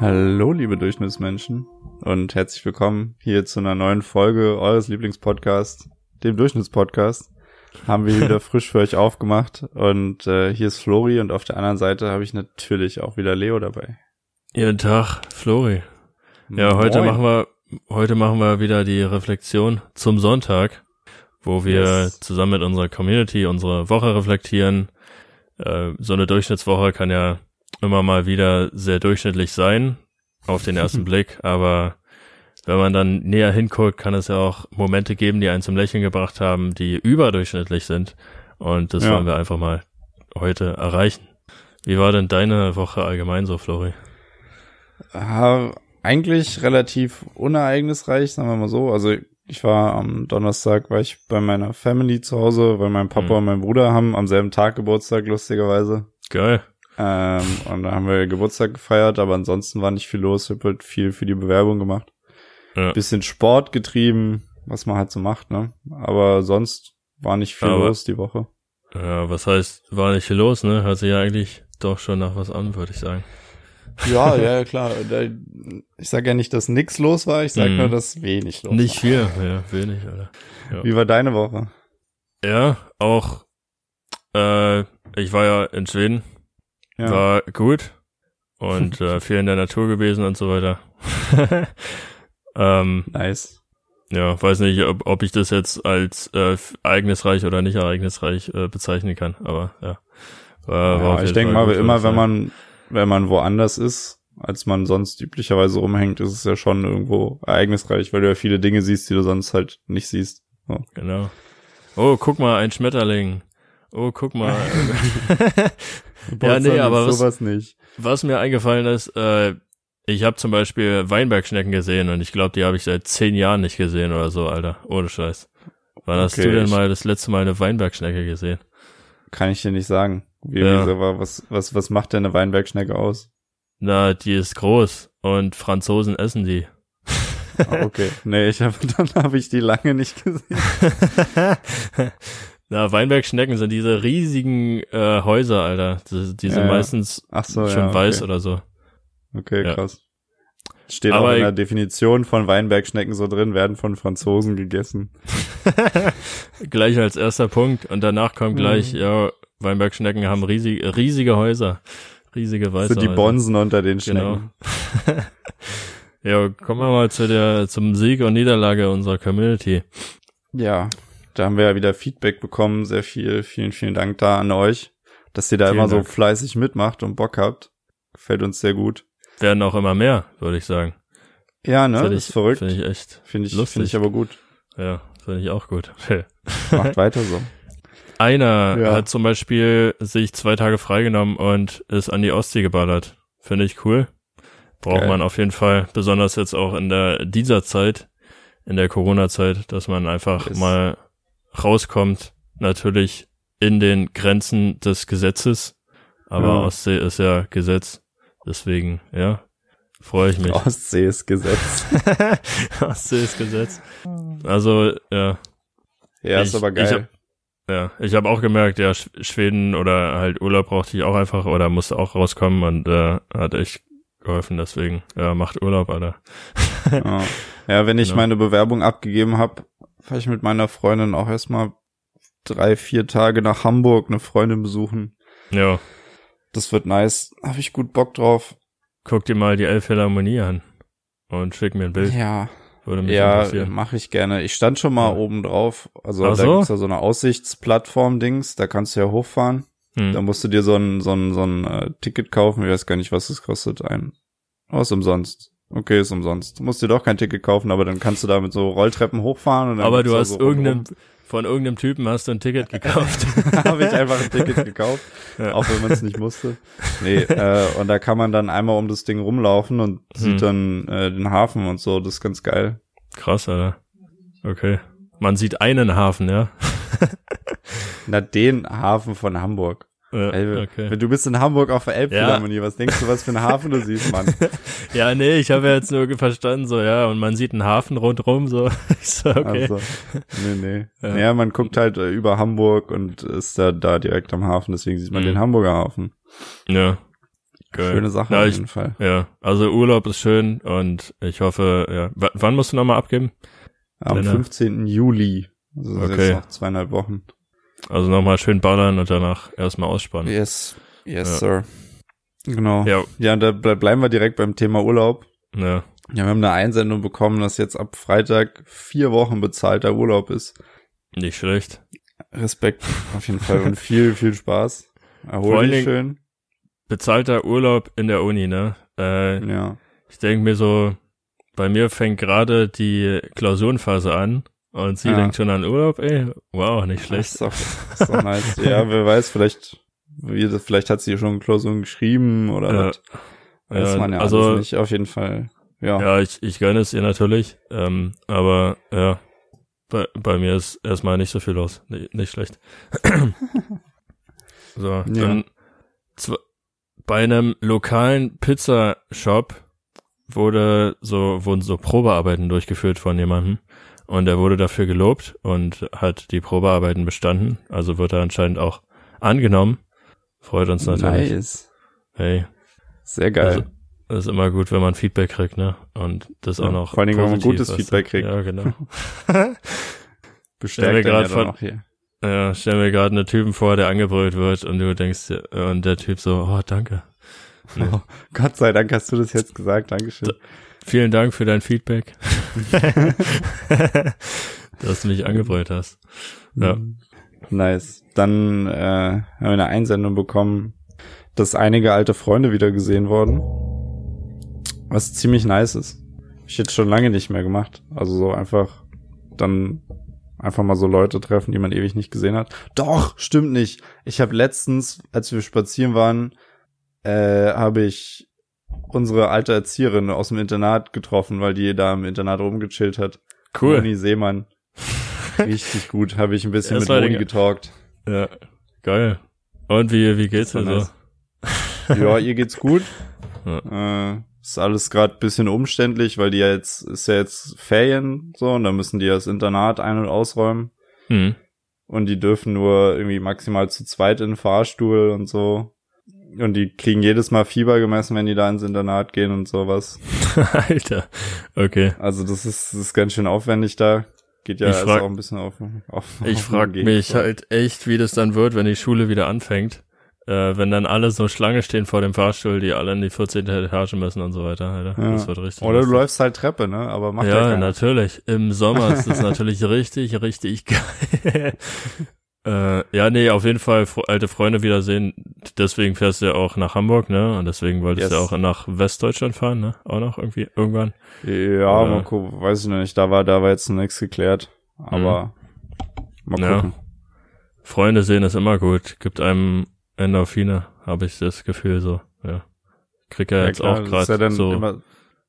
Hallo, liebe Durchschnittsmenschen und herzlich willkommen hier zu einer neuen Folge eures Lieblingspodcasts, dem Durchschnittspodcast. Haben wir wieder frisch für euch aufgemacht und äh, hier ist Flori und auf der anderen Seite habe ich natürlich auch wieder Leo dabei. Guten Tag, Flori. Ja, heute Moin. machen wir heute machen wir wieder die Reflexion zum Sonntag, wo wir Yes. zusammen mit unserer Community unsere Woche reflektieren. Äh, so eine Durchschnittswoche kann ja immer mal wieder sehr durchschnittlich sein auf den ersten Blick, aber wenn man dann näher hinguckt, kann es ja auch Momente geben, die einen zum Lächeln gebracht haben, die überdurchschnittlich sind. Und das Ja. wollen wir einfach mal heute erreichen. Wie war denn deine Woche allgemein so, Flori? Ja, eigentlich relativ unereignisreich, sagen wir mal so. Also ich war am Donnerstag, war ich bei meiner Family zu Hause, weil mein Papa Mhm. und mein Bruder haben am selben Tag Geburtstag, lustigerweise. Geil. Ähm, und da haben wir Geburtstag gefeiert, aber ansonsten war nicht viel los. Ich hab halt viel für die Bewerbung gemacht. Ja. Bisschen Sport getrieben, was man halt so macht, ne? Aber sonst war nicht viel Aber- los die Woche. Ja, was heißt, war nicht viel los, ne? Hört sich ja eigentlich doch schon nach was an, würde ich sagen. Ja, ja, klar. Ich sag ja nicht, dass nix los war, ich sag Mhm. nur, dass wenig los Nicht war. viel, ja, wenig, Alter. Wie war deine Woche? Ja, auch, äh, ich war ja in Schweden, Ja. war gut und äh, viel in der Natur gewesen und so weiter. ähm, Nice. ja, weiß nicht, ob, ob ich das jetzt als äh, ereignisreich oder nicht ereignisreich äh, bezeichnen kann, aber ja. War, ja, ich denke mal, immer wenn man, wenn man woanders ist, als man sonst üblicherweise rumhängt, ist es ja schon irgendwo ereignisreich, weil du ja viele Dinge siehst, die du sonst halt nicht siehst. So. Genau. Oh, guck mal, ein Schmetterling. Oh, guck mal. Ja, nee, aber was- sowas nicht. Was mir eingefallen ist, äh, ich habe zum Beispiel Weinbergschnecken gesehen und ich glaube, die habe ich seit zehn Jahren nicht gesehen oder so, Alter. Ohne Scheiß. Wann hast Okay, du denn mal das letzte Mal eine Weinbergschnecke gesehen? Kann ich dir nicht sagen. Wie, Ja. wie, aber was, was, was macht denn eine Weinbergschnecke aus? Na, die ist groß und Franzosen essen die. Ah, okay. nee, ich hab, dann habe ich die lange nicht gesehen. Na, Weinbergschnecken sind diese riesigen äh, Häuser, Alter. Die, die sind Ja, meistens Ach so, schon ja. weiß okay. oder so. Okay, Ja. krass. Steht Aber auch in der Definition von Weinbergschnecken so drin, werden von Franzosen gegessen. gleich als erster Punkt und danach kommt gleich, Mhm. ja, Weinbergschnecken haben riesig, riesige Häuser. Riesige weiße sind die Häuser. Bonsen unter den Genau. Schnecken. ja, kommen wir mal zu der, zum Sieg und Niederlage unserer Community. Ja, da haben wir ja wieder Feedback bekommen. Sehr viel. Vielen, vielen Dank da an euch, dass ihr da Vielen immer Dank. so fleißig mitmacht und Bock habt. Gefällt uns sehr gut. Werden auch immer mehr, würde ich sagen. Ja, ne? Finde ist ich, verrückt. Finde ich echt, Finde ich, lustig. finde ich aber gut. ja, finde ich auch gut. Macht weiter so. Einer Ja. hat zum Beispiel sich zwei Tage freigenommen und ist an die Ostsee geballert. Finde ich cool. Braucht Geil. man auf jeden Fall, besonders jetzt auch in der dieser Zeit, in der Corona-Zeit, dass man einfach Yes. mal rauskommt. Natürlich in den Grenzen des Gesetzes, aber Ja. Ostsee ist ja Gesetz. Deswegen, ja, freue ich mich. Ostsee ist Gesetz. Ostsee ist Gesetz. Also, ja, Ja, ist Ich- aber ich geil. hab- Ja, ich habe auch gemerkt, ja, Sch- Schweden oder halt Urlaub brauchte ich auch einfach oder musste auch rauskommen und äh, hat echt geholfen, deswegen, ja, macht Urlaub, Alter. ja. ja, wenn ich Ja. meine Bewerbung abgegeben habe, fahre ich mit meiner Freundin auch erstmal drei, vier Tage nach Hamburg eine Freundin besuchen. Ja, Das wird nice. Habe ich gut Bock drauf. guck dir mal die Elbphilharmonie an und schick mir ein Bild, Ja, würde mich ja, interessieren. mache ich gerne. Ich stand schon mal Ja. oben drauf. Also Ach da so? gibt's ja so eine Aussichtsplattform-Dings, da kannst du ja hochfahren. Da Hm. musst du dir so ein, so ein, so ein äh, Ticket kaufen. Ich weiß gar nicht, was es kostet. Ein. Ist umsonst. Okay, ist umsonst. Du musst dir doch kein Ticket kaufen, aber dann kannst du da mit so Rolltreppen hochfahren. Und dann Aber du hast so irgendeinem, von irgendeinem Typen hast du ein Ticket gekauft. habe ich einfach ein Ticket gekauft, Ja. auch wenn man es nicht musste. Nee, äh, und da kann man dann einmal um das Ding rumlaufen und sieht Hm. dann äh, den Hafen und so. Das ist ganz geil. Krass, Alter. Okay. Man sieht einen Hafen, ja. Na, den Hafen von Hamburg. Ja Ey, okay. Du bist in Hamburg auf der Elbphilharmonie. Was denkst du, was für einen Hafen du siehst, Mann? Ja, nee, ich habe ja jetzt nur verstanden, so, ja, und man sieht einen Hafen rundrum, so. Ich so, okay. Also, nee, nee. Ja. Ja. Naja, man guckt halt äh, über Hamburg und ist da, da direkt am Hafen, deswegen sieht man Mhm. den Hamburger Hafen. Ja. Geil. Schöne Sache Ja, auf ich- jeden Fall. Ja, also Urlaub ist schön und ich hoffe, ja. W wann musst du nochmal abgeben? Am Deine- 15. Juli. Also das ist Okay. jetzt noch zweieinhalb Wochen. Also nochmal schön ballern und danach erstmal ausspannen. Yes. Yes, Ja. sir. Genau. Ja, Ja, da ble bleiben wir direkt beim Thema Urlaub. ja. Ja, wir haben eine Einsendung bekommen, dass jetzt ab Freitag vier Wochen bezahlter Urlaub ist. Nicht schlecht. Respekt auf jeden Fall und viel, viel Spaß. Erhol dich schön. Bezahlter Urlaub in der Uni, ne? Äh, Ja. ich denke mir so, bei mir fängt gerade die Klausurenphase an und sie Ja. denkt schon an Urlaub, ey. Wow, nicht schlecht. ist doch, ist doch nice. ja, wer weiß, vielleicht, wie, vielleicht hat sie schon Klausuren geschrieben oder Ja. was. Weiß Ja, man ja also- alles nicht. Auf jeden Fall. Ja. Ja, ich, ich gönne es ihr natürlich, ähm, aber ja, bei, bei mir ist erstmal nicht so viel los. Nicht, nicht schlecht. so, dann zw- bei einem lokalen Pizzashop wurde so, wurden so Probearbeiten durchgeführt von jemandem und er wurde dafür gelobt und hat die Probearbeiten bestanden. Also wird er anscheinend auch angenommen. Freut uns natürlich. Nice. Hey, Sehr geil. Also, das ist immer gut, wenn man Feedback kriegt, ne? Und das Ja, auch noch. vor allen Dingen, wenn man gutes. Feedback kriegt. Ja, genau. Bestärkt einen grad von- auch hier. ja, stell mir gerade einen Typen vor, der angebrüllt wird und du denkst, und der Typ so, oh, danke. Nee. Oh, Gott sei Dank hast du das jetzt gesagt. Dankeschön. Vielen Dank für dein Feedback. dass du mich angebrüllt hast. Ja. Nice. Dann äh, haben wir eine Einsendung bekommen, dass einige alte Freunde wieder gesehen wurden. Was ziemlich nice ist. Hab ich jetzt schon lange nicht mehr gemacht. Also so einfach dann einfach mal so Leute treffen, die man ewig nicht gesehen hat. Doch, stimmt nicht. Ich habe letztens, als wir spazieren waren, äh, habe ich unsere alte Erzieherin aus dem Internat getroffen, weil die da im Internat rumgechillt hat. Cool. Moni Seemann. Richtig gut. Habe ich ein bisschen Das mit Moni getalkt. Ja, geil. Und wie, wie geht's dir so? nice. Ja, ihr geht's gut. Ja. Äh, ist alles gerade bisschen umständlich, weil die ja jetzt, ist ja jetzt Ferien so und da müssen die ja das Internat ein- und ausräumen. Hm. Und die dürfen nur irgendwie maximal zu zweit in den Fahrstuhl und so. Und die kriegen jedes Mal Fieber gemessen, wenn die da ins Internat gehen und sowas. Alter. Okay. Also das ist, das ist ganz schön aufwendig da. Geht ja Ich also frag- auch ein bisschen auf. auf Ich auf frag den mich halt echt, wie das dann wird, wenn die Schule wieder anfängt. Äh, wenn dann alle so Schlange stehen vor dem Fahrstuhl, die alle in die 14. Etage müssen und so weiter, Alter. Ja. Das wird richtig. Oder du lustig. läufst halt Treppe, ne? Aber macht ja, Ja, natürlich. Im Sommer ist das natürlich richtig, richtig geil. Äh, ja, nee, auf jeden Fall alte Freunde wiedersehen. Deswegen fährst du ja auch nach Hamburg, ne? Und deswegen wolltest du Yes. ja auch nach Westdeutschland fahren, ne? Auch noch irgendwie, irgendwann. Ja, Oder- mal gucken, weiß ich noch nicht. Da war, da war jetzt noch nichts geklärt. Aber mal Mhm. Ja. gucken. Freunde sehen ist immer gut. Gibt einem Endorphine, habe ich das Gefühl so, ja. Krieg ja, jetzt klar, auch gerade ja so,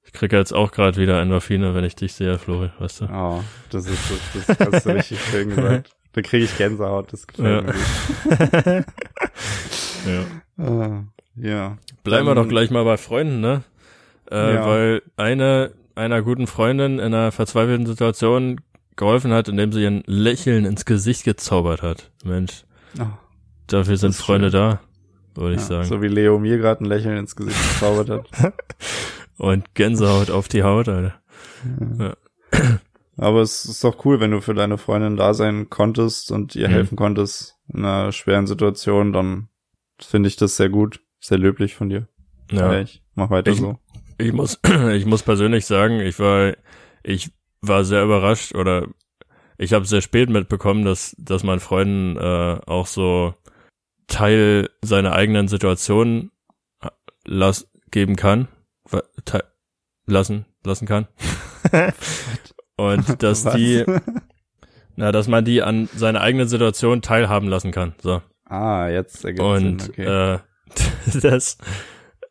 ich krieg ja jetzt auch gerade wieder Endorphine, wenn ich dich sehe, Flori, weißt du? oh, das ist, das, das hast du richtig schön gesagt. Da kriege ich Gänsehaut, das gefällt Ja. mir ja. Ah, ja. Bleiben wir doch gleich mal bei Freunden, ne? Äh, Ja. Weil eine einer guten Freundin in einer verzweifelten Situation geholfen hat, indem sie ein Lächeln ins Gesicht gezaubert hat. Mensch, Oh, dafür sind Freunde schön. da, würde ich ja. sagen. So wie Leo mir gerade ein Lächeln ins Gesicht gezaubert hat. Und Gänsehaut auf die Haut, Alter. Ja. Aber es ist doch cool, wenn du für deine Freundin da sein konntest und ihr Mhm. helfen konntest in einer schweren Situation, dann finde ich das sehr gut, sehr löblich von dir. Ja. ich mach weiter Ich- so. Ich muss, ich muss persönlich sagen, ich war, ich war sehr überrascht oder ich habe sehr spät mitbekommen, dass, dass man Freunden äh, auch so Teil seiner eigenen Situation äh, las geben kann, lassen, lassen kann. Und dass die, na, dass man die an seiner eigenen Situation teilhaben lassen kann. So. ah, jetzt ergibt Und Sinn, okay. äh, das,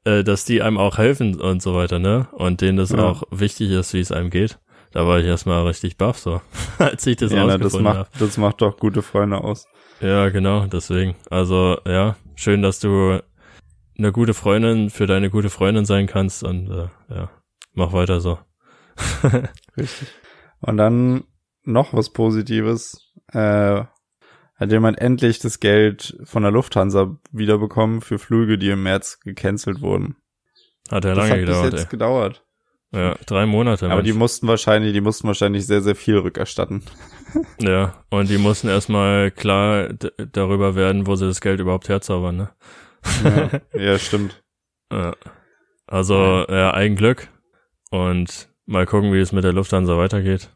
äh, dass die einem auch helfen und so weiter, ne? Und denen das Ja. auch wichtig ist, wie es einem geht. Da war ich erstmal richtig baff, so, als ich das ja, na, das rausgefunden habe. macht, das macht doch gute Freunde aus. Ja, genau, deswegen. Also, ja, schön, dass du eine gute Freundin für deine gute Freundin sein kannst und äh, ja, mach weiter so. Richtig. Und dann noch was Positives. Äh, hat jemand endlich das Geld von der Lufthansa wiederbekommen für Flüge, die im März gecancelt wurden. Hat ja lange hat gedauert. jetzt Ey. gedauert. Ja, drei Monate. Aber die Mensch. mussten wahrscheinlich, die mussten wahrscheinlich sehr, sehr viel rückerstatten. ja, und die mussten erstmal klar darüber werden, wo sie das Geld überhaupt herzaubern, ne? Ja, ja stimmt. Ja. Also, ja, Eigenglück. Und mal gucken, wie es mit der Lufthansa weitergeht.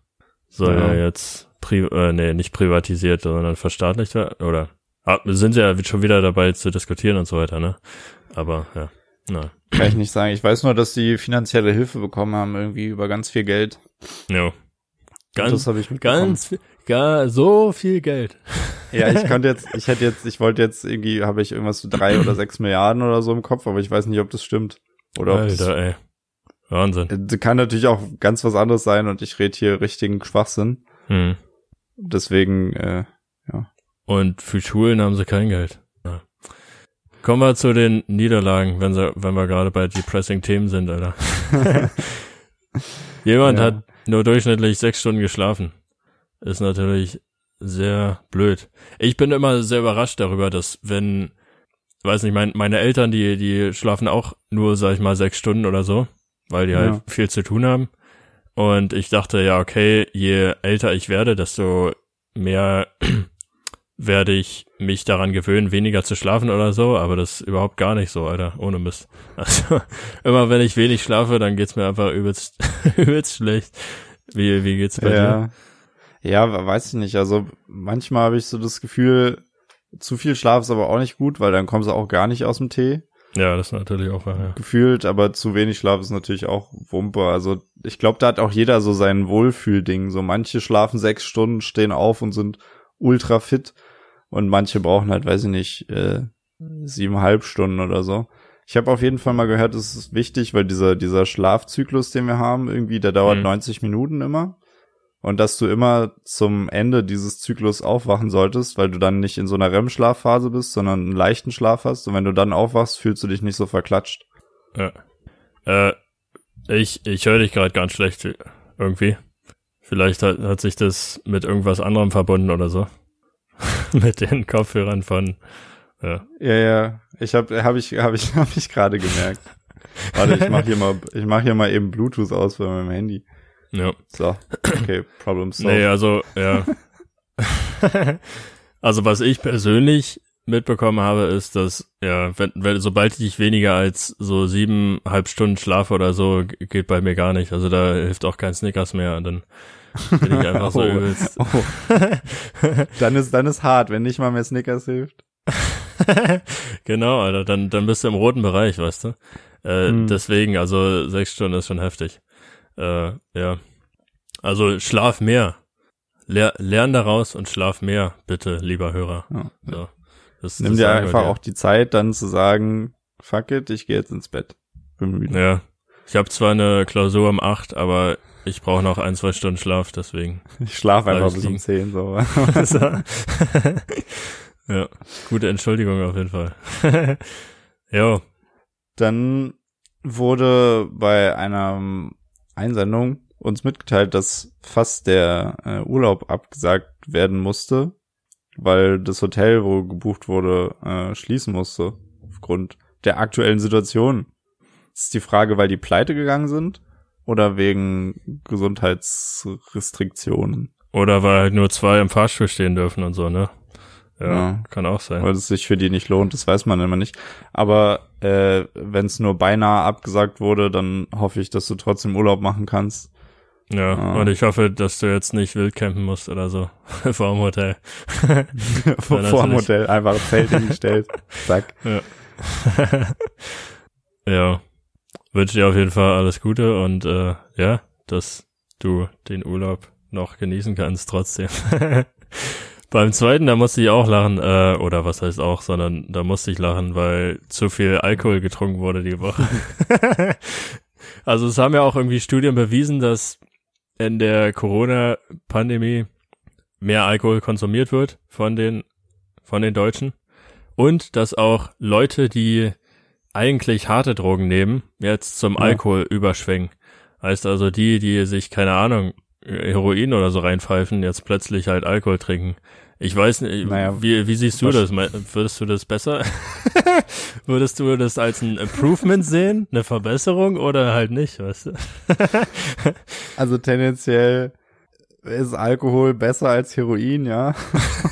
Soll ja, Ja. jetzt, pri äh, nee, nicht privatisiert, sondern verstaatlicht werden, oder? Ah, wir sind ja schon wieder dabei zu diskutieren und so weiter, ne? Aber, ja, na, Kann ich nicht sagen. Ich weiß nur, dass die finanzielle Hilfe bekommen haben, irgendwie über ganz viel Geld. das Ganz, habe ich mitbekommen. ganz, viel- gar, so viel Geld. Ja, ich konnte jetzt, ich hätte jetzt, ich wollte jetzt irgendwie, habe ich irgendwas zu drei oder sechs Milliarden oder so im Kopf, aber ich weiß nicht, ob das stimmt. Oder ob das, Alter, ey. Wahnsinn. das kann natürlich auch ganz was anderes sein und ich rede hier richtigen Schwachsinn. Hm. Deswegen, äh, Und für Schulen haben sie kein Geld. Ja. Kommen wir zu den Niederlagen, wenn, sie, wenn wir gerade bei depressing Themen sind, Alter. Jemand Ja. hat nur durchschnittlich sechs Stunden geschlafen. Ist natürlich sehr blöd. Ich bin immer sehr überrascht darüber, dass wenn, weiß nicht, mein, meine Eltern, die, die schlafen auch nur, sag ich mal, sechs Stunden oder so, weil die halt Ja. viel zu tun haben. Und ich dachte, ja, okay, je älter ich werde, desto mehr werde ich mich daran gewöhnen, weniger zu schlafen oder so, aber das ist überhaupt gar nicht so, Alter, ohne Mist. Also, immer wenn ich wenig schlafe, dann geht's mir einfach übelst, übelst schlecht. Wie, wie geht's bei dir? ja. Ja, weiß ich nicht. Also manchmal habe ich so das Gefühl, zu viel Schlaf ist aber auch nicht gut, weil dann kommst du auch gar nicht aus dem Tee. Ja, das ist natürlich auch wahr, ja. gefühlt, aber zu wenig Schlaf ist natürlich auch Wumpe. Also ich glaube, da hat auch jeder so sein Wohlfühlding. So manche schlafen sechs Stunden, stehen auf und sind ultra fit und manche brauchen halt, weiß ich nicht, äh, siebeneinhalb Stunden oder so. Ich habe auf jeden Fall mal gehört, es ist wichtig, weil dieser dieser Schlafzyklus, den wir haben, irgendwie, der dauert Mhm. 90 Minuten immer. Und dass du immer zum Ende dieses Zyklus aufwachen solltest, weil du dann nicht in so einer REM-Schlafphase bist, sondern einen leichten Schlaf hast. Und wenn du dann aufwachst, fühlst du dich nicht so verklatscht. ja. Äh, ich, ich höre dich gerade ganz schlecht irgendwie. Vielleicht hat, hat sich das mit irgendwas anderem verbunden oder so. mit den Kopfhörern von, ja. Ja, ja. Ich habe hab ich habe ich habe ich gerade gemerkt. Warte, ich mach hier mal ich mach hier mal eben Bluetooth aus bei meinem Handy. Ja. So. Okay, Problem solved. Nee, also, ja. also, was ich persönlich mitbekommen habe, ist, dass, ja, wenn, wenn, sobald ich weniger als so siebeneinhalb Stunden schlafe oder so, geht bei mir gar nicht. Also, da hilft auch kein Snickers mehr. Und dann bin ich einfach so Oh. übelst. Oh. Dann ist dann ist hart, wenn nicht mal mehr Snickers hilft. genau, Alter, dann, dann bist du im roten Bereich, weißt du? Äh, Hm. Deswegen, also sechs Stunden ist schon heftig. Äh, ja. Also schlaf mehr. Lehr, lern daraus und schlaf mehr, bitte, lieber Hörer. Ja. So. Das, Nimm das dir einfach auch die Zeit, dann zu sagen, fuck it, ich gehe jetzt ins Bett. Bin müde. Ja. Ich habe zwar eine Klausur um acht, aber ich brauche noch ein, zwei Stunden Schlaf, deswegen. Ich schlafe einfach ich bis um liegen. 10 so. so. ja, gute Entschuldigung auf jeden Fall. jo, Dann wurde bei einer Einsendung uns mitgeteilt, dass fast der äh, Urlaub abgesagt werden musste, weil das Hotel, wo gebucht wurde, äh, schließen musste aufgrund der aktuellen Situation. Ist die Frage, weil die pleite gegangen sind oder wegen Gesundheitsrestriktionen, oder weil halt nur zwei im Fahrstuhl stehen dürfen und so, ne? Ja, Ja. kann auch sein. weil es sich für die nicht lohnt, das weiß man immer nicht. Aber äh, wenn es nur beinahe abgesagt wurde, dann hoffe ich, dass du trotzdem Urlaub machen kannst. Ja, Ah. und ich hoffe, dass du jetzt nicht wild campen musst oder so vor dem Hotel. vor, Ja, vor dem. Hotel einfach ein Zelt hingestellt. Zack. ja, wünsche dir auf jeden Fall alles Gute und äh, ja, dass du den Urlaub noch genießen kannst trotzdem. Beim zweiten, da musste ich auch lachen, äh, oder was heißt auch, sondern da musste ich lachen, weil zu viel Alkohol getrunken wurde die Woche. also es haben ja auch irgendwie Studien bewiesen, dass in der Corona-Pandemie mehr Alkohol konsumiert wird von den, von den Deutschen. Und dass auch Leute, die eigentlich harte Drogen nehmen, jetzt zum Ja. Alkohol überschwenken. Heißt also die, die sich, keine Ahnung, Heroin oder so reinpfeifen, jetzt plötzlich halt Alkohol trinken. Ich weiß nicht, naja, wie, wie siehst du das? Würdest du das besser? Würdest du das als ein Improvement sehen, eine Verbesserung oder halt nicht, weißt du? also tendenziell ist Alkohol besser als Heroin, ja.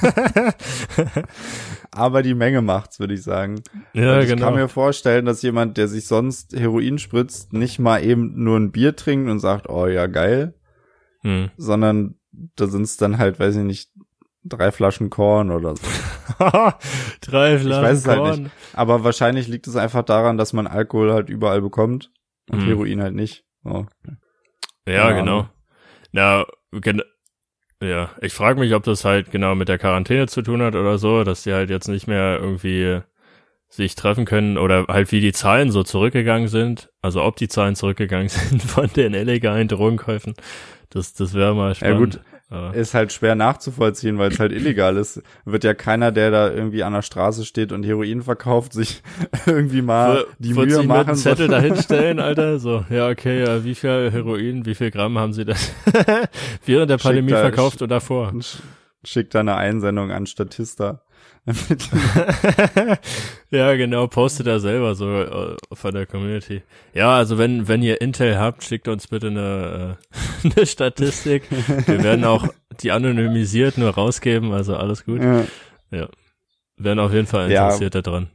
Aber die Menge macht's, würde ich sagen. Ja, Und ich genau. kann mir vorstellen, dass jemand, der sich sonst Heroin spritzt, nicht mal eben nur ein Bier trinkt und sagt, oh ja, geil. Hm. Sondern da sind's dann halt, weiß ich nicht, drei Flaschen Korn oder so. drei Flaschen Ich weiß es Korn. halt nicht. Aber wahrscheinlich liegt es einfach daran, dass man Alkohol halt überall bekommt und hm. Heroin halt nicht. Oh. Ja, genau. Ja, gen ja, ich frage mich, ob das halt genau mit der Quarantäne zu tun hat oder so, dass die halt jetzt nicht mehr irgendwie sich treffen können oder halt wie die Zahlen so zurückgegangen sind. Also ob die Zahlen zurückgegangen sind von den illegalen Drogenkäufen. Das, das wäre mal spannend. Ja gut, ja. Ist halt schwer nachzuvollziehen, weil es halt illegal ist. Wird ja keiner, der da irgendwie an der Straße steht und Heroin verkauft, sich irgendwie mal die Mühe machen. Mit einen Zettel dahinstellen, Alter. So, ja, okay, ja, wie viel Heroin, wie viel Gramm haben sie das während der Pandemie da, verkauft oder vor? Schickt da eine Einsendung an Statista. ja, genau, postet er selber so äh, von der Community. Ja, also wenn, wenn ihr Intel habt, schickt uns bitte eine, äh, eine Statistik. Wir werden auch die anonymisiert nur rausgeben, also alles gut. Ja. ja. Werden auf jeden Fall interessiert ja, daran.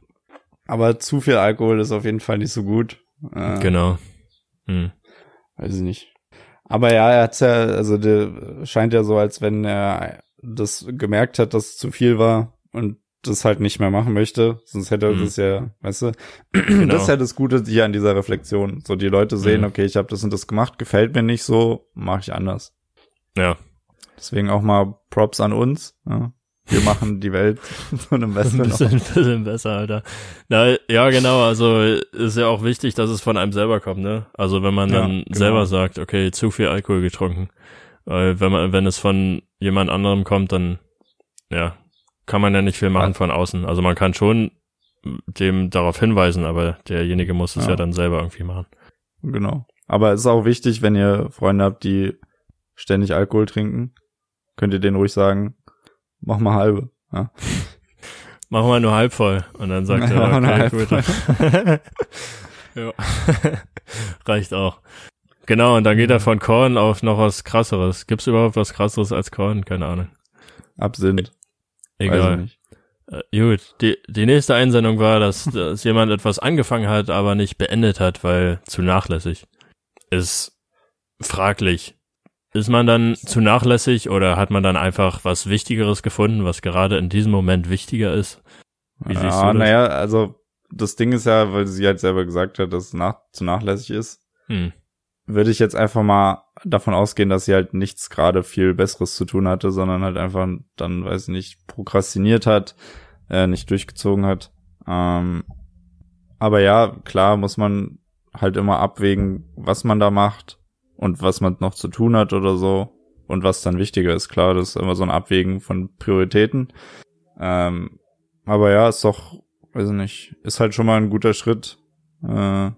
Aber zu viel Alkohol ist auf jeden Fall nicht so gut. Äh, genau. Hm. Weiß ich nicht. Aber ja, er hat's ja, also der scheint ja so, als wenn er das gemerkt hat, dass es zu viel war und das halt nicht mehr machen möchte, sonst hätte mhm. das ja, weißt du, genau. das ist ja das Gute hier an dieser Reflexion. So die Leute sehen, mhm. okay, ich habe das und das gemacht, gefällt mir nicht so, mache ich anders. Ja. Deswegen auch mal Props an uns. Ja. Wir machen die Welt zu einem besseren. Ein bisschen, bisschen besser, Alter. Na, ja, genau. Also ist ja auch wichtig, dass es von einem selber kommt, ne? Also wenn man dann genau. selber sagt, okay, zu viel Alkohol getrunken, weil wenn man, wenn es von jemand anderem kommt, dann ja, kann man ja nicht viel machen ja. von außen. Also man kann schon dem darauf hinweisen, aber derjenige muss es ja. ja dann selber irgendwie machen. Genau. Aber es ist auch wichtig, wenn ihr Freunde habt, die ständig Alkohol trinken, könnt ihr denen ruhig sagen, mach mal halbe. Ja. Mach mal nur halb voll. Und dann sagt er, okay, gut. ja. Reicht auch. Genau, und dann geht er von Korn auf noch was krasseres. Gibt's überhaupt was krasseres als Korn? Keine Ahnung. Absinth. Egal. Äh, gut, die, die nächste Einsendung war, dass, dass jemand etwas angefangen hat, aber nicht beendet hat, weil zu nachlässig. Ist fraglich. Ist man dann zu nachlässig oder hat man dann einfach was Wichtigeres gefunden, was gerade in diesem Moment wichtiger ist? Wie ja, siehst du das? Naja, also das Ding ist ja, weil sie halt selber gesagt hat, dass es nach, zu nachlässig ist. Hm würde ich jetzt einfach mal davon ausgehen, dass sie halt nichts gerade viel Besseres zu tun hatte, sondern halt einfach dann, weiß ich nicht, prokrastiniert hat, äh, nicht durchgezogen hat. Ähm, aber ja, klar muss man halt immer abwägen, was man da macht und was man noch zu tun hat oder so und was dann wichtiger ist. Klar, das ist immer so ein Abwägen von Prioritäten. Ähm, aber ja, ist doch, weiß ich nicht, ist halt schon mal ein guter Schritt, äh,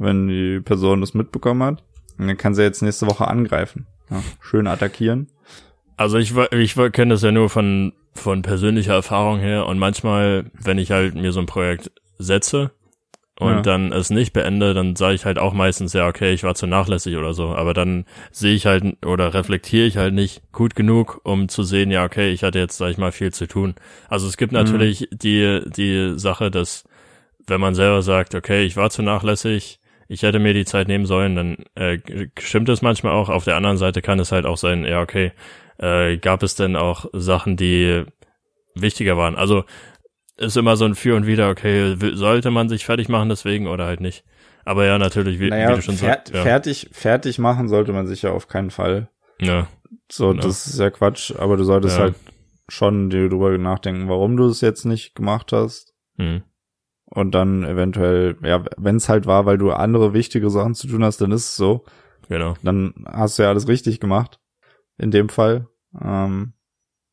wenn die Person das mitbekommen hat. Und dann kann sie jetzt nächste Woche angreifen. Ja, schön attackieren. Also ich, ich kenne das ja nur von, von persönlicher Erfahrung her und manchmal, wenn ich halt mir so ein Projekt setze und ja. dann es nicht beende, dann sage ich halt auch meistens, ja, okay, ich war zu nachlässig oder so. Aber dann sehe ich halt oder reflektiere ich halt nicht gut genug, um zu sehen, ja, okay, ich hatte jetzt, sag ich mal, viel zu tun. Also es gibt mhm. natürlich mhm. die, die Sache, dass wenn man selber sagt, okay, ich war zu nachlässig, ich hätte mir die Zeit nehmen sollen, dann äh, stimmt es manchmal auch. Auf der anderen Seite kann es halt auch sein, ja, okay, äh, gab es denn auch Sachen, die wichtiger waren? Also ist immer so ein Für und Wider, okay, sollte man sich fertig machen deswegen oder halt nicht. Aber ja, natürlich, wie, naja, wie du schon sagst. Ja. Fertig, fertig machen sollte man sich ja auf keinen Fall. Ja. So, ja. das ist ja Quatsch, aber du solltest ja. halt schon dir drüber nachdenken, warum du es jetzt nicht gemacht hast. Hm und dann eventuell, ja, wenn es halt war, weil du andere wichtige Sachen zu tun hast, dann ist es so. Genau. Dann hast du ja alles richtig gemacht. In dem Fall. Ähm,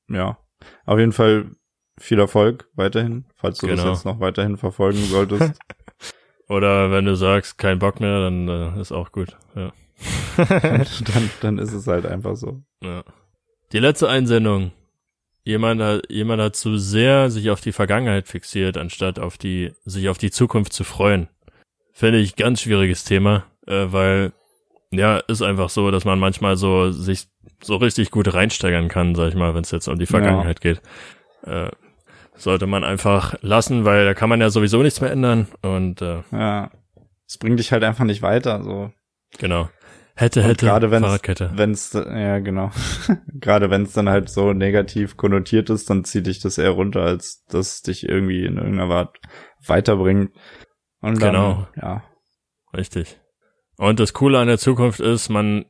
ja. Auf jeden Fall viel Erfolg weiterhin, falls du genau. das jetzt noch weiterhin verfolgen solltest. Oder wenn du sagst, kein Bock mehr, dann äh, ist auch gut. Ja. dann, dann ist es halt einfach so. Ja. Die letzte Einsendung. Jemand hat, jemand hat zu sehr sich auf die Vergangenheit fixiert, anstatt auf die, sich auf die Zukunft zu freuen. Finde ich ganz schwieriges Thema, äh, weil, ja, ist einfach so, dass man manchmal so sich so richtig gut reinsteigern kann, sag ich mal, wenn es jetzt um die Vergangenheit ja. geht. Äh, sollte man einfach lassen, weil da kann man ja sowieso nichts mehr ändern und äh, ja, es bringt dich halt einfach nicht weiter, so. Genau. Hätte, hätte, gerade wenn's, Fahrradkette. Wenn's, ja, genau. gerade wenn es dann halt so negativ konnotiert ist, dann zieht dich das eher runter, als dass dich irgendwie in irgendeiner Art weiterbringt. Und dann, genau. Ja. Richtig. Und das Coole an der Zukunft ist, man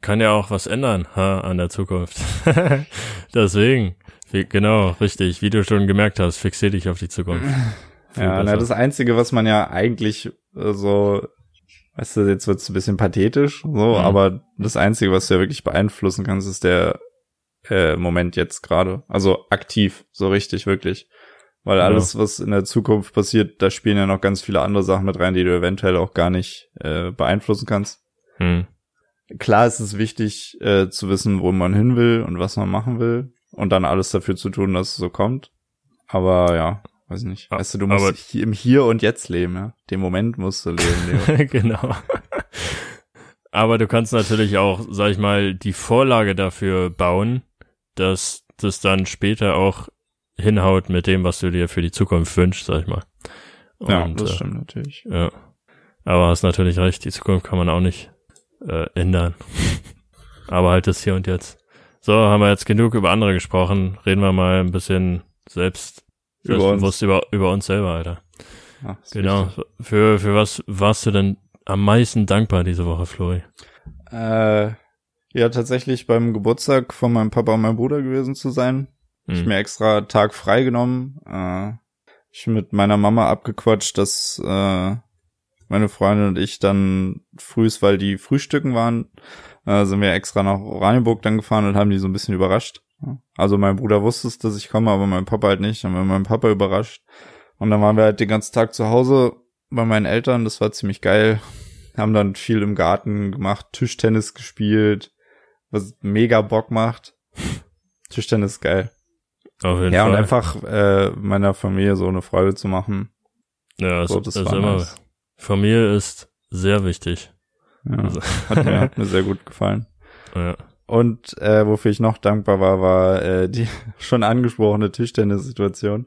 kann ja auch was ändern ha, an der Zukunft. Deswegen, wie, genau, richtig. Wie du schon gemerkt hast, fixier dich auf die Zukunft. ja, na, das Einzige, was man ja eigentlich äh, so weißt du, jetzt wird's ein bisschen pathetisch, so, mhm. aber das Einzige, was du ja wirklich beeinflussen kannst, ist der äh, Moment jetzt gerade. Also aktiv, so richtig, wirklich. Weil alles, ja. was in der Zukunft passiert, da spielen ja noch ganz viele andere Sachen mit rein, die du eventuell auch gar nicht äh, beeinflussen kannst. Mhm. Klar ist es wichtig, äh, zu wissen, wo man hin will und was man machen will und dann alles dafür zu tun, dass es so kommt. Aber ja, Weiß nicht. Weißt du, du musst aber, im Hier und Jetzt leben, ja. Den Moment musst du leben, Leo. genau. aber du kannst natürlich auch, sag ich mal, die Vorlage dafür bauen, dass das dann später auch hinhaut mit dem, was du dir für die Zukunft wünschst, sag ich mal. Und, ja, das äh, stimmt natürlich. Ja. Aber hast natürlich recht, die Zukunft kann man auch nicht äh, ändern. aber halt das Hier und Jetzt. So, haben wir jetzt genug über andere gesprochen. Reden wir mal ein bisschen selbst über uns. über, über uns selber, Alter. Ach, genau. Für, für was warst du denn am meisten dankbar diese Woche, Flori? Äh, ja, tatsächlich beim Geburtstag von meinem Papa und meinem Bruder gewesen zu sein. Hm. Ich mir extra Tag frei genommen. Äh, ich mit meiner Mama abgequatscht, dass äh, meine Freundin und ich dann frühs, weil die Frühstücken waren, äh, sind wir extra nach Oranienburg dann gefahren und haben die so ein bisschen überrascht. Also mein Bruder wusste es, dass ich komme, aber mein Papa halt nicht. Dann war mein Papa überrascht. Und dann waren wir halt den ganzen Tag zu Hause bei meinen Eltern. Das war ziemlich geil. Haben dann viel im Garten gemacht, Tischtennis gespielt, was mega Bock macht. Tischtennis ist geil. Auf jeden ja, Fall. und einfach äh, meiner Familie so eine Freude zu machen. Ja, so, das, das ist immer. Nice. Familie ist sehr wichtig. Ja, also. hat, mir, hat mir sehr gut gefallen. Ja. Und äh, wofür ich noch dankbar war, war äh, die schon angesprochene Tischtennis-Situation.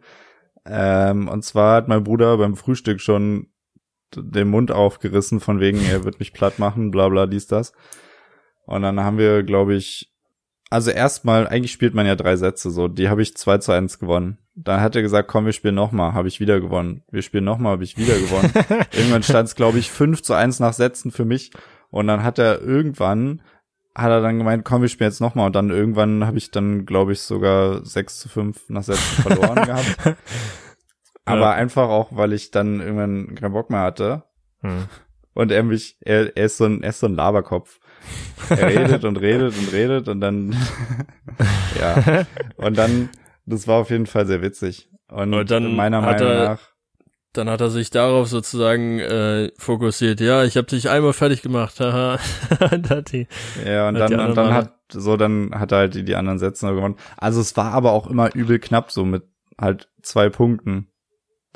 Ähm, und zwar hat mein Bruder beim Frühstück schon den Mund aufgerissen, von wegen, er wird mich platt machen, bla bla, dies, das. Und dann haben wir, glaube ich, also erstmal, eigentlich spielt man ja drei Sätze so, die habe ich zwei zu eins gewonnen. Dann hat er gesagt, komm, wir spielen nochmal, habe ich wieder gewonnen. Wir spielen nochmal, habe ich wieder gewonnen. irgendwann stand es, glaube ich, fünf zu eins nach Sätzen für mich. Und dann hat er irgendwann hat er dann gemeint, komm, wir spielen jetzt nochmal. Und dann irgendwann habe ich dann, glaube ich, sogar 6 zu 5 nach Sätzen verloren gehabt. Aber ja. einfach auch, weil ich dann irgendwann keinen Bock mehr hatte. Hm. Und er mich, er, er ist so ein, er ist so ein Laberkopf. Er redet und redet und redet und dann, ja. Und dann, das war auf jeden Fall sehr witzig. Und, meiner Meinung nach dann hat er sich darauf sozusagen äh, fokussiert. Ja, ich habe dich einmal fertig gemacht. Haha. ja, und dann, und dann hat so dann hat er halt die, die anderen Sätze noch gewonnen. Also es war aber auch immer übel knapp so mit halt zwei Punkten.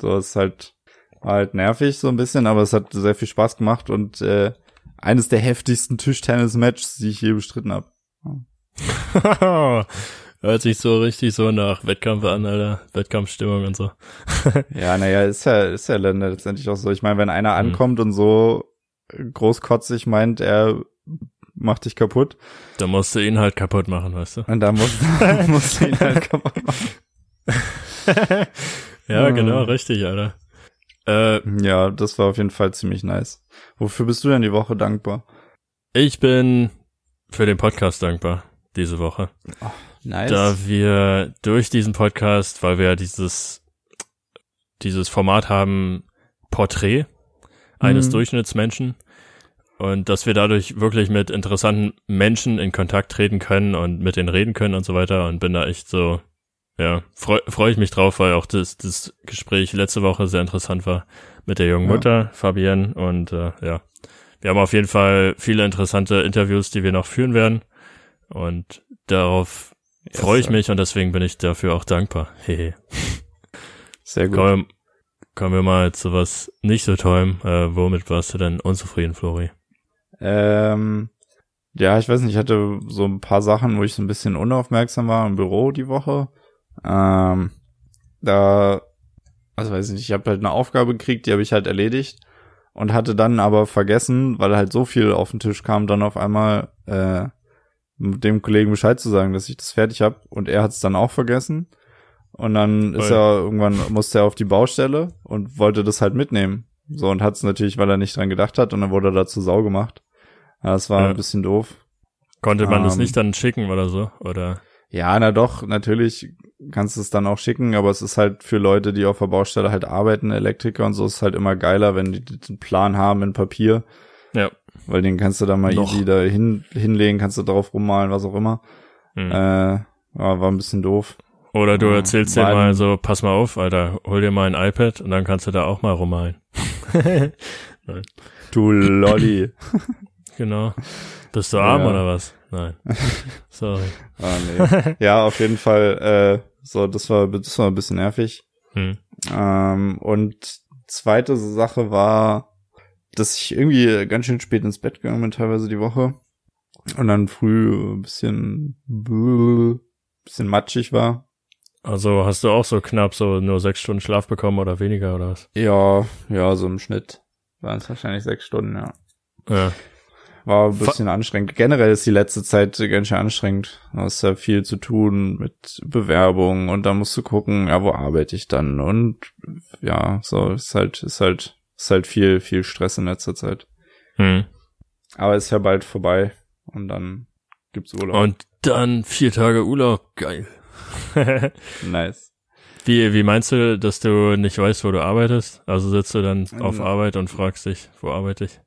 So ist halt war halt nervig so ein bisschen, aber es hat sehr viel Spaß gemacht und äh, eines der heftigsten Tischtennis-Matches, die ich je bestritten habe. Hört sich so richtig so nach Wettkampf an, Alter. Wettkampfstimmung und so. ja, naja, ist ja, ist ja letztendlich auch so. Ich meine, wenn einer mhm. ankommt und so großkotzig meint, er macht dich kaputt. Da musst du ihn halt kaputt machen, weißt du? Und da musst, musst du ihn halt kaputt machen. ja, genau, richtig, Alter. Äh, ja, das war auf jeden Fall ziemlich nice. Wofür bist du denn die Woche dankbar? Ich bin für den Podcast dankbar diese Woche. Oh, Nice. Da wir durch diesen Podcast, weil wir dieses, dieses Format haben, Porträt eines mhm. Durchschnittsmenschen und dass wir dadurch wirklich mit interessanten Menschen in Kontakt treten können und mit denen reden können und so weiter und bin da echt so, ja, freue freu ich mich drauf, weil auch das, das Gespräch letzte Woche sehr interessant war mit der jungen Mutter, ja. Fabienne und äh, ja, wir haben auf jeden Fall viele interessante Interviews, die wir noch führen werden. Und darauf yes, freue ich mich und deswegen bin ich dafür auch dankbar. Hehe. Sehr gut. Kommen, kommen wir mal zu was nicht so tollem. Äh, womit warst du denn unzufrieden, Flori? Ähm, ja, ich weiß nicht, ich hatte so ein paar Sachen, wo ich so ein bisschen unaufmerksam war im Büro die Woche. Ähm, da, also weiß ich nicht, ich habe halt eine Aufgabe gekriegt, die habe ich halt erledigt und hatte dann aber vergessen, weil halt so viel auf den Tisch kam, dann auf einmal äh, dem Kollegen Bescheid zu sagen, dass ich das fertig habe und er hat es dann auch vergessen. Und dann Voll. ist er irgendwann musste er auf die Baustelle und wollte das halt mitnehmen. So und hat es natürlich, weil er nicht dran gedacht hat und dann wurde er dazu sau gemacht. Ja, das war ja. ein bisschen doof. Konnte man ähm, das nicht dann schicken oder so oder? Ja, na doch, natürlich kannst du es dann auch schicken, aber es ist halt für Leute, die auf der Baustelle halt arbeiten, Elektriker und so, ist halt immer geiler, wenn die den Plan haben in Papier. Ja. Weil den kannst du dann mal Noch. easy da hin, hinlegen, kannst du drauf rummalen, was auch immer. Hm. Äh, ja, war ein bisschen doof. Oder du erzählst dir mal so, pass mal auf, Alter, hol dir mal ein iPad und dann kannst du da auch mal rummalen. du Lolli. genau. Bist du arm ja. oder was? Nein. Sorry. ah, nee. Ja, auf jeden Fall, äh, so, das war, das war ein bisschen nervig. Hm. Ähm, und zweite Sache war, dass ich irgendwie ganz schön spät ins Bett gegangen bin, teilweise die Woche. Und dann früh ein bisschen, bisschen matschig war. Also hast du auch so knapp so nur sechs Stunden Schlaf bekommen oder weniger oder was? Ja, ja, so im Schnitt waren es wahrscheinlich sechs Stunden, ja. Ja. War ein bisschen Fa anstrengend. Generell ist die letzte Zeit ganz schön anstrengend. Du hast ja viel zu tun mit Bewerbungen und da musst du gucken, ja, wo arbeite ich dann? Und ja, so ist halt, ist halt, ist halt viel, viel Stress in letzter Zeit. Hm. Aber ist ja bald vorbei und dann gibt's Urlaub. Und dann vier Tage Urlaub. Geil. nice. Wie, wie meinst du, dass du nicht weißt, wo du arbeitest? Also sitzt du dann auf Arbeit und fragst dich, wo arbeite ich?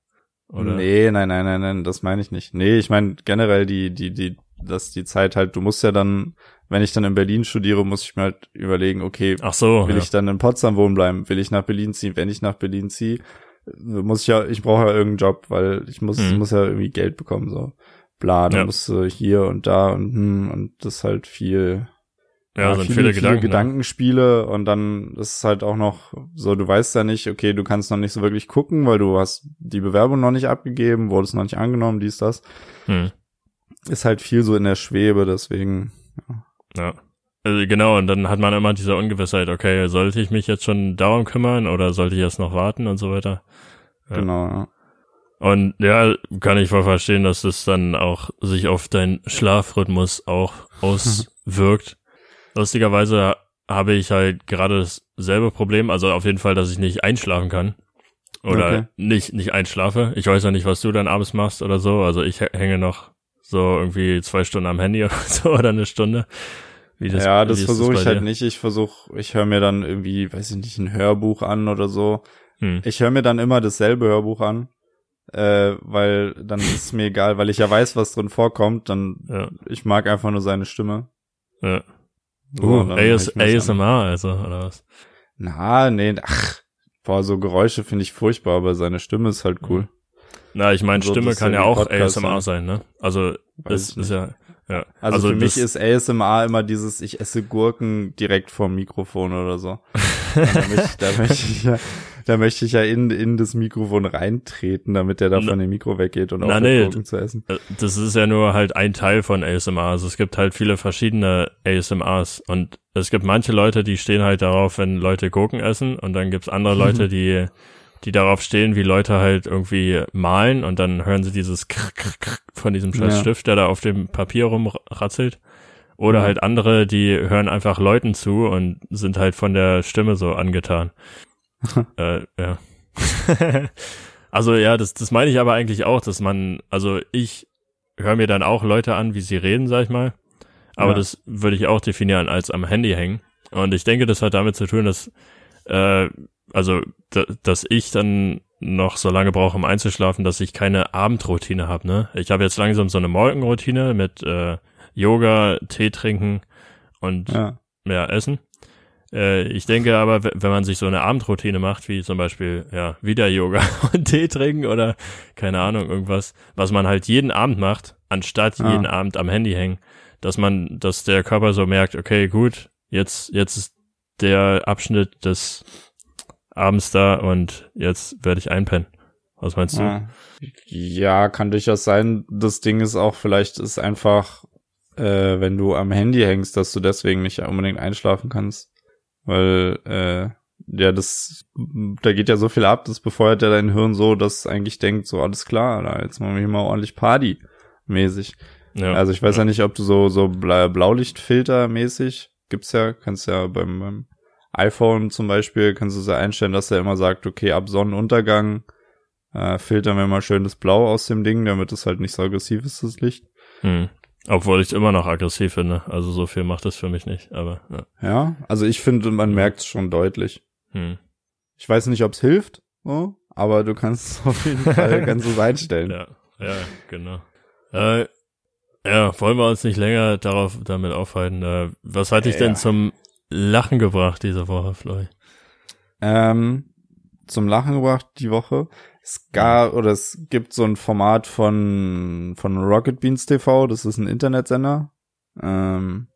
Oder? Nee, nein, nein, nein, nein, das meine ich nicht. Nee, ich meine generell die, die, die, dass die Zeit halt, du musst ja dann, wenn ich dann in Berlin studiere, muss ich mir halt überlegen, okay, Ach so, will ja. ich dann in Potsdam wohnen bleiben? Will ich nach Berlin ziehen? Wenn ich nach Berlin ziehe, muss ich ja, ich brauche ja irgendeinen Job, weil ich muss, mhm. muss ja irgendwie Geld bekommen, so. Bla, dann ja. musst du hier und da und hm, und das ist halt viel, ja, sind viele, viele, Gedanken, viele Gedankenspiele ne? und dann ist es halt auch noch so, du weißt ja nicht, okay, du kannst noch nicht so wirklich gucken, weil du hast die Bewerbung noch nicht abgegeben, wurdest noch nicht angenommen, dies, das. Hm. Ist halt viel so in der Schwebe, deswegen. Ja. Ja. Also genau, und dann hat man immer diese Ungewissheit, okay, sollte ich mich jetzt schon darum kümmern oder sollte ich erst noch warten und so weiter. Ja. Genau, ja. Und ja, kann ich voll verstehen, dass das dann auch sich auf deinen Schlafrhythmus auch auswirkt. Lustigerweise habe ich halt gerade dasselbe Problem, also auf jeden Fall, dass ich nicht einschlafen kann. Oder okay. nicht, nicht einschlafe. Ich weiß ja nicht, was du dann abends machst oder so. Also ich hänge noch so irgendwie zwei Stunden am Handy oder so oder eine Stunde. Wie das, ja, das versuche ich halt nicht. Ich versuche, ich höre mir dann irgendwie, weiß ich nicht, ein Hörbuch an oder so. Hm. Ich höre mir dann immer dasselbe Hörbuch an, äh, weil dann ist es mir egal, weil ich ja weiß, was drin vorkommt. Dann ja. ich mag einfach nur seine Stimme. Ja. Uh, AS, ASMR also, oder was? Na, nee, ach, boah, so Geräusche finde ich furchtbar, aber seine Stimme ist halt cool. Na, ich meine, so, Stimme kann ja auch Podcast ASMR sein, ne? Also, das ist ja, ja. Also, also für mich ist ASMR immer dieses, ich esse Gurken direkt vom Mikrofon oder so. da, möchte, da möchte ich ja, da möchte ich ja in, in das Mikrofon reintreten, damit der da von dem Mikro weggeht und auch nee, Gurken zu essen. Äh, das ist ja nur halt ein Teil von ASMR. Also es gibt halt viele verschiedene ASMRs und es gibt manche Leute, die stehen halt darauf, wenn Leute Gurken essen und dann gibt's andere Leute, die die darauf stehen, wie Leute halt irgendwie malen und dann hören sie dieses Krr, Krr, Krr von diesem scheiß ja. Stift, der da auf dem Papier rumratzelt. Oder ja. halt andere, die hören einfach Leuten zu und sind halt von der Stimme so angetan. äh, ja. also ja, das, das meine ich aber eigentlich auch, dass man, also ich höre mir dann auch Leute an, wie sie reden, sag ich mal. Aber ja. das würde ich auch definieren als am Handy hängen. Und ich denke, das hat damit zu tun, dass, äh, also, dass ich dann noch so lange brauche, um einzuschlafen, dass ich keine Abendroutine habe, ne? Ich habe jetzt langsam so eine Morgenroutine mit äh, Yoga, Tee trinken und ja, ja Essen. Äh, ich denke aber, wenn man sich so eine Abendroutine macht, wie zum Beispiel, ja, wieder Yoga und Tee trinken oder keine Ahnung, irgendwas, was man halt jeden Abend macht, anstatt ah. jeden Abend am Handy hängen, dass man, dass der Körper so merkt, okay, gut, jetzt, jetzt ist der Abschnitt des Abends da und jetzt werde ich einpennen. Was meinst du? Ja. ja, kann durchaus sein. Das Ding ist auch, vielleicht ist einfach, äh, wenn du am Handy hängst, dass du deswegen nicht unbedingt einschlafen kannst. Weil, äh, ja, das, da geht ja so viel ab, das befeuert ja dein Hirn so, dass es eigentlich denkt, so alles klar, na, jetzt machen wir hier mal ordentlich Party mäßig. Ja, also ich weiß ja. ja nicht, ob du so, so Blaulichtfilter mäßig gibt's ja, kannst ja beim, beim iPhone zum Beispiel, kannst du so einstellen, dass er immer sagt, okay, ab Sonnenuntergang äh, filtern wir mal schön das Blau aus dem Ding, damit es halt nicht so aggressiv ist, das Licht. Hm. Obwohl ich immer noch aggressiv finde. Also so viel macht das für mich nicht, aber ja. Ja, also ich finde, man merkt es schon deutlich. Hm. Ich weiß nicht, ob es hilft, so, aber du kannst es auf jeden Fall ganz so einstellen. Ja, ja, genau. Äh, ja, wollen wir uns nicht länger darauf damit aufhalten. Äh, was hat dich ja. denn zum Lachen gebracht diese Woche, Floy? Ähm, zum Lachen gebracht die Woche. Es gab oder es gibt so ein Format von von Rocket Beans TV. Das ist ein Internetsender. Ähm,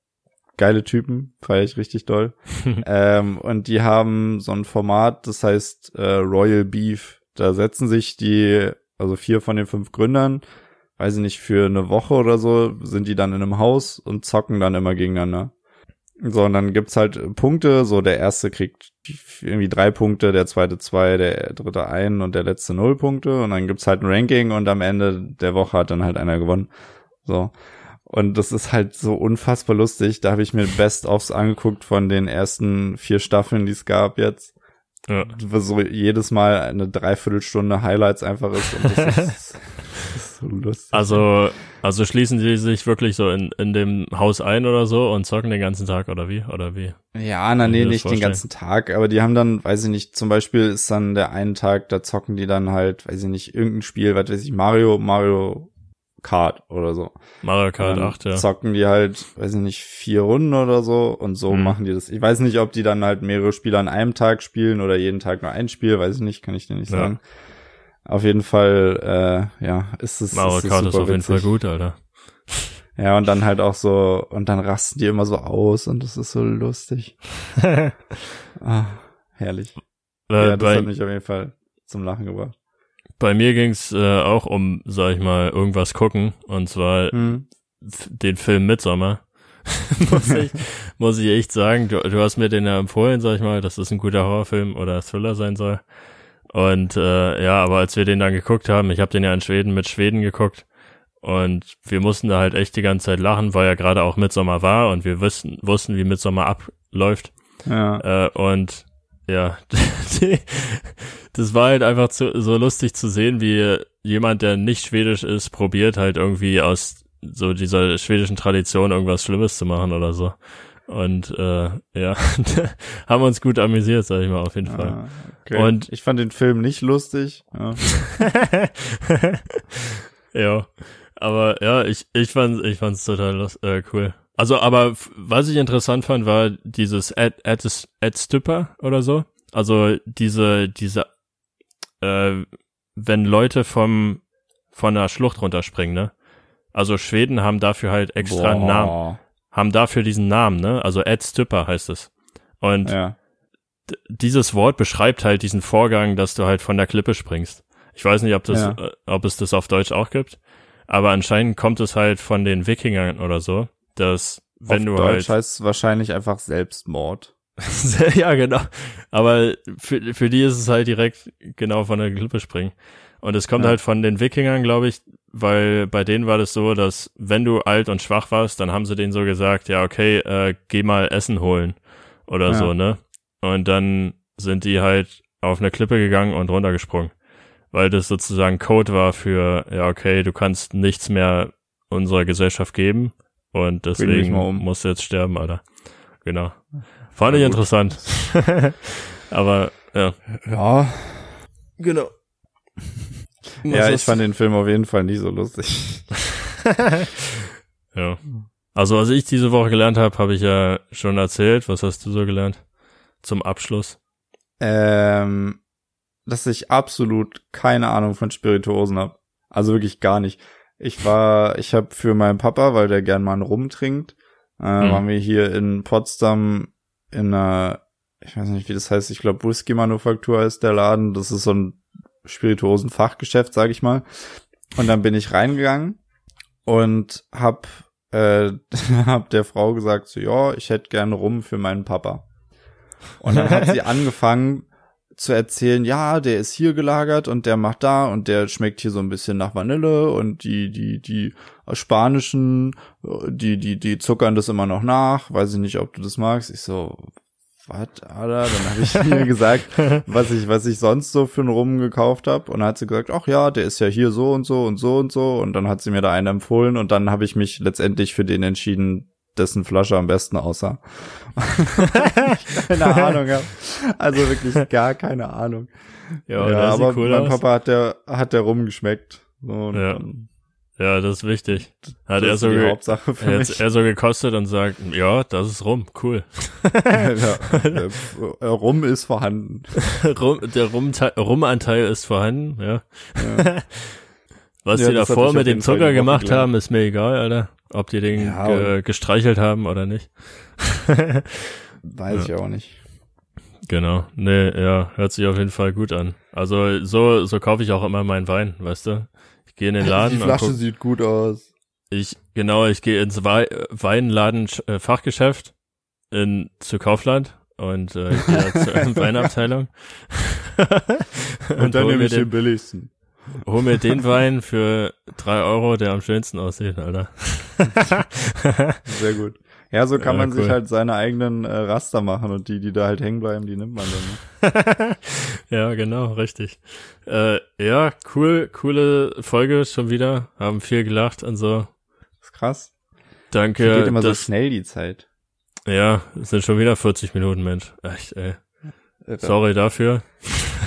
geile Typen, feiere ich richtig doll. ähm, und die haben so ein Format, das heißt äh, Royal Beef. Da setzen sich die, also vier von den fünf Gründern, weiß ich nicht, für eine Woche oder so, sind die dann in einem Haus und zocken dann immer gegeneinander. So, und dann gibt's halt Punkte, so der erste kriegt irgendwie drei Punkte, der zweite zwei, der dritte ein und der letzte null Punkte und dann gibt's halt ein Ranking und am Ende der Woche hat dann halt einer gewonnen. So. Und das ist halt so unfassbar lustig. Da habe ich mir Best-ofs angeguckt von den ersten vier Staffeln, die es gab jetzt. Ja. Wo so jedes Mal eine Dreiviertelstunde Highlights einfach ist. Und das ist, so lustig. Also, also schließen sie sich wirklich so in, in dem Haus ein oder so und zocken den ganzen Tag oder wie? Oder wie? Ja, na nee, nicht den ganzen Tag, aber die haben dann, weiß ich nicht, zum Beispiel ist dann der einen Tag, da zocken die dann halt, weiß ich nicht, irgendein Spiel, was weiß ich, Mario, Mario Kart oder so. Mario Kart 8, ja. Zocken die halt, weiß ich nicht, vier Runden oder so und so mhm. machen die das. Ich weiß nicht, ob die dann halt mehrere Spiele an einem Tag spielen oder jeden Tag nur ein Spiel, weiß ich nicht, kann ich dir nicht ja. Auf jeden Fall, äh, ja, ist es. Mario ist Kart ist auf jeden Fall gut, Alter. Ja, und dann halt auch so, und dann rasten die immer so aus und das ist so lustig. ah, herrlich. Äh, ja, das bei, hat mich auf jeden Fall zum Lachen gebracht. Bei mir ging's äh, auch um, sag ich mal, irgendwas gucken, und zwar hm. den Film Midsommer. muss ich, muss ich echt sagen, du, du hast mir den ja empfohlen, sag ich mal, dass das ein guter Horrorfilm oder Thriller sein soll. Und äh, ja, aber als wir den dann geguckt haben, ich habe den ja in Schweden mit Schweden geguckt und wir mussten da halt echt die ganze Zeit lachen, weil ja gerade auch Mitsommer war und wir wussten, wussten wie Mitsommer abläuft. Ja. Äh, und ja, das war halt einfach zu, so lustig zu sehen, wie jemand, der nicht schwedisch ist, probiert halt irgendwie aus so dieser schwedischen Tradition irgendwas Schlimmes zu machen oder so. Und äh, ja, haben uns gut amüsiert, sag ich mal, auf jeden Fall. Ah, okay. Und ich fand den Film nicht lustig. Ja. ja. Aber ja, ich, ich fand ich fand's total lust, äh, cool. Also, aber was ich interessant fand, war dieses Ad, Ad, Ad Stipper oder so. Also diese, diese, äh, wenn Leute vom, von der Schlucht runterspringen, ne? Also Schweden haben dafür halt extra einen Namen haben dafür diesen Namen, ne? Also Ed Stipper heißt es. Und ja. dieses Wort beschreibt halt diesen Vorgang, dass du halt von der Klippe springst. Ich weiß nicht, ob das, ja. äh, ob es das auf Deutsch auch gibt, aber anscheinend kommt es halt von den Wikingern oder so, dass wenn auf du Deutsch halt heißt es wahrscheinlich einfach Selbstmord. ja, genau. Aber für, für die ist es halt direkt genau von der Klippe springen. Und es kommt ja. halt von den Wikingern, glaube ich, weil bei denen war das so, dass wenn du alt und schwach warst, dann haben sie denen so gesagt, ja, okay, äh, geh mal Essen holen oder ja. so, ne? Und dann sind die halt auf eine Klippe gegangen und runtergesprungen, weil das sozusagen Code war für, ja, okay, du kannst nichts mehr unserer Gesellschaft geben und deswegen um. musst du jetzt sterben, Alter. Genau. Fand ja, ich gut. interessant. Aber, ja. Ja. Genau ja, ich fand den Film auf jeden Fall nie so lustig. ja. Also was ich diese Woche gelernt habe, habe ich ja schon erzählt. Was hast du so gelernt? zum Abschluss? Ähm, dass ich absolut keine Ahnung von Spirituosen habe. Also wirklich gar nicht. Ich war, ich habe für meinen Papa, weil der gern mal einen Rum trinkt, äh, hm. waren wir hier in Potsdam in einer, ich weiß nicht, wie das heißt, ich glaube Whisky-Manufaktur ist der Laden. Das ist so ein Spirituosen-Fachgeschäft, sag ich mal. Und dann bin ich reingegangen und hab, äh, hab der Frau gesagt, so, ja, ich hätte gerne Rum für meinen Papa. Und dann hat sie angefangen zu erzählen, ja, der ist hier gelagert und der macht da und der schmeckt hier so ein bisschen nach Vanille und die, die, die spanischen, die, die, die zuckern das immer noch nach. Weiß ich nicht, ob du das magst. Ich so, was, Alter? Dann habe ich mir gesagt, was ich, was ich sonst so für einen Rum gekauft habe. Und dann hat sie gesagt, ach ja, der ist ja hier so und so und so und so. Und dann hat sie mir da einen empfohlen und dann habe ich mich letztendlich für den entschieden, dessen Flasche am besten aussah. keine Ahnung habe. Also wirklich gar keine Ahnung. Ja, ja aber cool mein aus. Papa hat der, hat der rumgeschmeckt. So, ja. Ja, das ist wichtig. Hat er so, ge er, er so gekostet und sagt, ja, das ist rum, cool. ja, rum ist vorhanden. rum, der Rumanteil ist vorhanden, ja. ja. Was ja, die davor mit dem Zucker gemacht haben, ist mir egal, Alter. Ob die den ja, ge gestreichelt haben oder nicht. Weiß ich auch nicht. Genau. Nee, ja, hört sich auf jeden Fall gut an. Also so, so kaufe ich auch immer meinen Wein, weißt du? Gehe in den Laden. Die Flasche sieht gut aus. Ich, genau, ich gehe ins We Weinladen äh, Fachgeschäft in, zu Kaufland und äh, gehe zur Weinabteilung. und, und dann nehme ich den billigsten. Hol mir den Wein für drei Euro, der am schönsten aussieht, Alter. Sehr gut. Ja, so kann ja, man cool. sich halt seine eigenen äh, Raster machen und die, die da halt hängen bleiben, die nimmt man dann. Ne? ja, genau, richtig. Äh, ja, cool, coole Folge schon wieder. Haben viel gelacht und so. Das ist krass. Danke. Die geht immer das, so schnell die Zeit. Ja, es sind schon wieder 40 Minuten, Mensch. Echt, ey. Sorry dafür.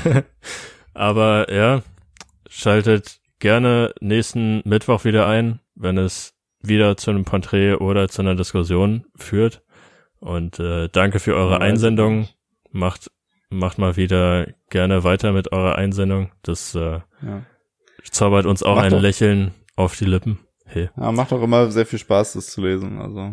Aber ja, Schaltet gerne nächsten Mittwoch wieder ein, wenn es wieder zu einem Porträt oder zu einer Diskussion führt. Und äh, danke für eure Einsendung. Macht macht mal wieder gerne weiter mit eurer Einsendung. Das äh, ja. zaubert uns auch macht ein doch. Lächeln auf die Lippen. Hey. Ja, macht auch immer sehr viel Spaß, das zu lesen. Also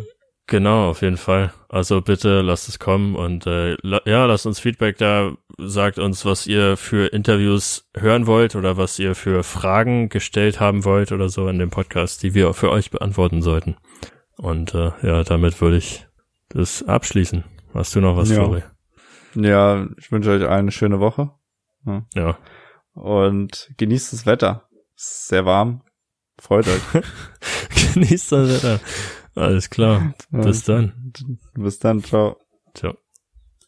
Genau, auf jeden Fall. Also bitte lasst es kommen und äh, la ja, lasst uns Feedback da, sagt uns, was ihr für Interviews hören wollt oder was ihr für Fragen gestellt haben wollt oder so in dem Podcast, die wir für euch beantworten sollten. Und äh, ja, damit würde ich das abschließen. Hast du noch was, ja. Flori? Ja, ich wünsche euch eine schöne Woche. Ja. ja. Und genießt das Wetter. Ist sehr warm. Freut euch. genießt das Wetter. Alles klar. Bis dann. Bis dann. Ciao. Ciao.